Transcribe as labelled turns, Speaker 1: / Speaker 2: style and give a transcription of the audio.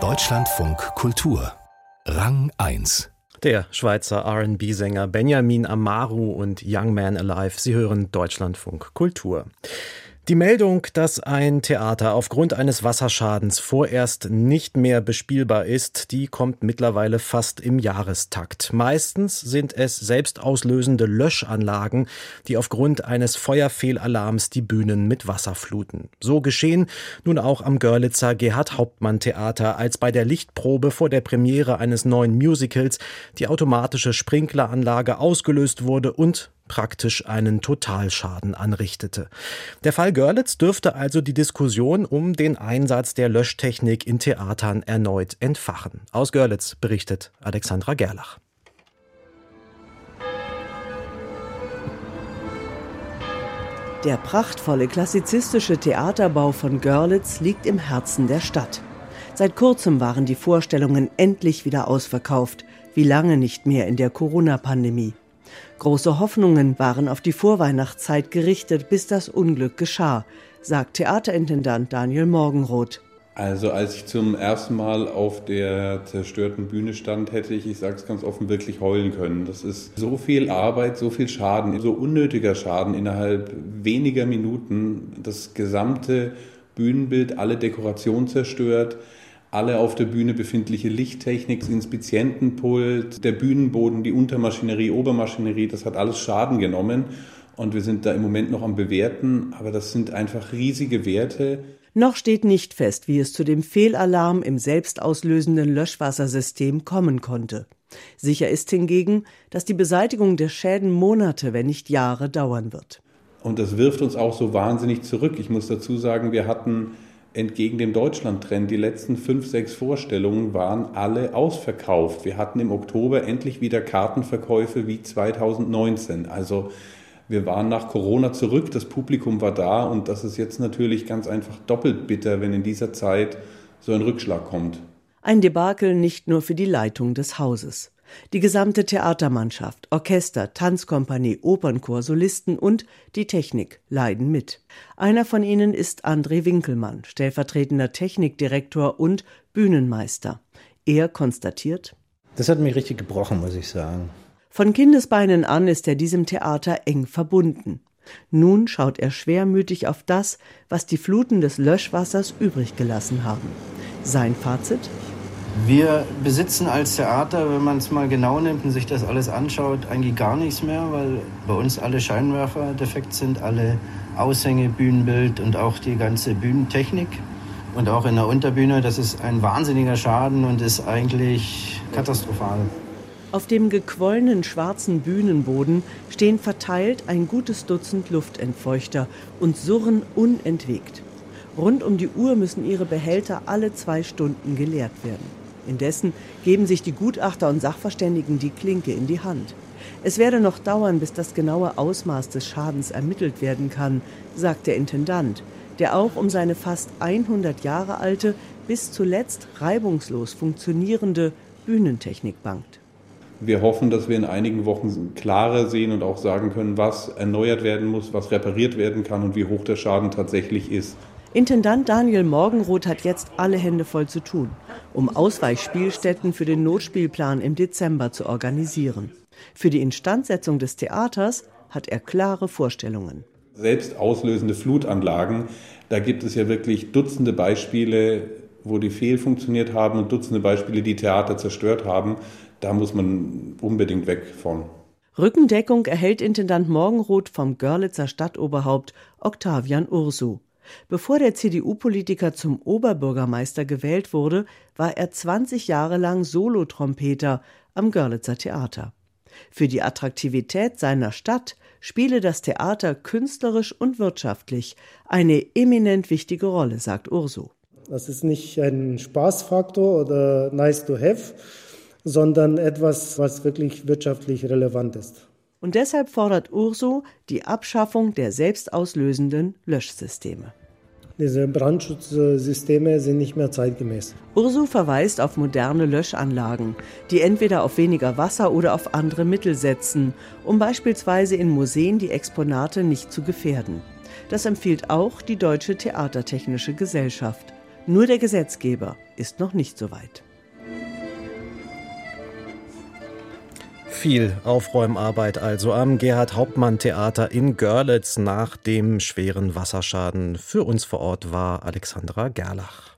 Speaker 1: Deutschlandfunk Kultur Rang 1
Speaker 2: der Schweizer RB-Sänger Benjamin Amaru und Young Man Alive. Sie hören Deutschlandfunk Kultur. Die Meldung, dass ein Theater aufgrund eines Wasserschadens vorerst nicht mehr bespielbar ist, die kommt mittlerweile fast im Jahrestakt. Meistens sind es selbstauslösende Löschanlagen, die aufgrund eines Feuerfehlalarms die Bühnen mit Wasser fluten. So geschehen nun auch am Görlitzer Gerhard Hauptmann Theater, als bei der Lichtprobe vor der Premiere eines neuen Musicals die automatische Sprinkleranlage ausgelöst wurde und praktisch einen Totalschaden anrichtete. Der Fall Görlitz dürfte also die Diskussion um den Einsatz der Löschtechnik in Theatern erneut entfachen. Aus Görlitz berichtet Alexandra Gerlach.
Speaker 3: Der prachtvolle klassizistische Theaterbau von Görlitz liegt im Herzen der Stadt. Seit kurzem waren die Vorstellungen endlich wieder ausverkauft, wie lange nicht mehr in der Corona-Pandemie. Große Hoffnungen waren auf die Vorweihnachtszeit gerichtet, bis das Unglück geschah, sagt Theaterintendant Daniel Morgenroth.
Speaker 4: Also als ich zum ersten Mal auf der zerstörten Bühne stand, hätte ich, ich sage es ganz offen, wirklich heulen können. Das ist so viel Arbeit, so viel Schaden, so unnötiger Schaden innerhalb weniger Minuten. Das gesamte Bühnenbild, alle Dekorationen zerstört alle auf der Bühne befindliche Lichttechnik, das Inspizientenpult, der Bühnenboden, die Untermaschinerie, Obermaschinerie, das hat alles Schaden genommen. Und wir sind da im Moment noch am Bewerten, aber das sind einfach riesige Werte.
Speaker 3: Noch steht nicht fest, wie es zu dem Fehlalarm im selbstauslösenden Löschwassersystem kommen konnte. Sicher ist hingegen, dass die Beseitigung der Schäden Monate, wenn nicht Jahre dauern wird.
Speaker 4: Und das wirft uns auch so wahnsinnig zurück. Ich muss dazu sagen, wir hatten entgegen dem Deutschland-Trend. Die letzten fünf, sechs Vorstellungen waren alle ausverkauft. Wir hatten im Oktober endlich wieder Kartenverkäufe wie 2019. Also wir waren nach Corona zurück, das Publikum war da und das ist jetzt natürlich ganz einfach doppelt bitter, wenn in dieser Zeit so ein Rückschlag kommt.
Speaker 3: Ein Debakel nicht nur für die Leitung des Hauses. Die gesamte Theatermannschaft, Orchester, Tanzkompanie, Opernchor, Solisten und die Technik leiden mit. Einer von ihnen ist André Winkelmann, stellvertretender Technikdirektor und Bühnenmeister. Er konstatiert,
Speaker 5: das hat mich richtig gebrochen, muss ich sagen.
Speaker 3: Von Kindesbeinen an ist er diesem Theater eng verbunden. Nun schaut er schwermütig auf das, was die Fluten des Löschwassers übrig gelassen haben. Sein Fazit?
Speaker 5: Wir besitzen als Theater, wenn man es mal genau nimmt und sich das alles anschaut, eigentlich gar nichts mehr, weil bei uns alle Scheinwerfer defekt sind, alle Aushänge, Bühnenbild und auch die ganze Bühnentechnik. Und auch in der Unterbühne, das ist ein wahnsinniger Schaden und ist eigentlich katastrophal.
Speaker 3: Auf dem gequollenen schwarzen Bühnenboden stehen verteilt ein gutes Dutzend Luftentfeuchter und surren unentwegt. Rund um die Uhr müssen ihre Behälter alle zwei Stunden geleert werden. Indessen geben sich die Gutachter und Sachverständigen die Klinke in die Hand. Es werde noch dauern, bis das genaue Ausmaß des Schadens ermittelt werden kann, sagt der Intendant, der auch um seine fast 100 Jahre alte, bis zuletzt reibungslos funktionierende Bühnentechnik bangt.
Speaker 4: Wir hoffen, dass wir in einigen Wochen klarer sehen und auch sagen können, was erneuert werden muss, was repariert werden kann und wie hoch der Schaden tatsächlich ist.
Speaker 3: Intendant Daniel Morgenroth hat jetzt alle Hände voll zu tun, um Ausweichspielstätten für den Notspielplan im Dezember zu organisieren. Für die Instandsetzung des Theaters hat er klare Vorstellungen.
Speaker 4: Selbst auslösende Flutanlagen, da gibt es ja wirklich Dutzende Beispiele, wo die fehlfunktioniert haben und Dutzende Beispiele, die Theater zerstört haben. Da muss man unbedingt weg von.
Speaker 3: Rückendeckung erhält Intendant Morgenroth vom Görlitzer Stadtoberhaupt Octavian Ursu. Bevor der CDU-Politiker zum Oberbürgermeister gewählt wurde, war er 20 Jahre lang Solotrompeter am Görlitzer Theater. Für die Attraktivität seiner Stadt spiele das Theater künstlerisch und wirtschaftlich eine eminent wichtige Rolle, sagt Urso.
Speaker 6: Das ist nicht ein Spaßfaktor oder nice to have, sondern etwas, was wirklich wirtschaftlich relevant ist.
Speaker 3: Und deshalb fordert Urso die Abschaffung der selbstauslösenden Löschsysteme.
Speaker 6: Diese Brandschutzsysteme sind nicht mehr zeitgemäß.
Speaker 3: Urso verweist auf moderne Löschanlagen, die entweder auf weniger Wasser oder auf andere Mittel setzen, um beispielsweise in Museen die Exponate nicht zu gefährden. Das empfiehlt auch die Deutsche Theatertechnische Gesellschaft. Nur der Gesetzgeber ist noch nicht so weit.
Speaker 2: Viel Aufräumarbeit also am Gerhard Hauptmann Theater in Görlitz nach dem schweren Wasserschaden. Für uns vor Ort war Alexandra Gerlach.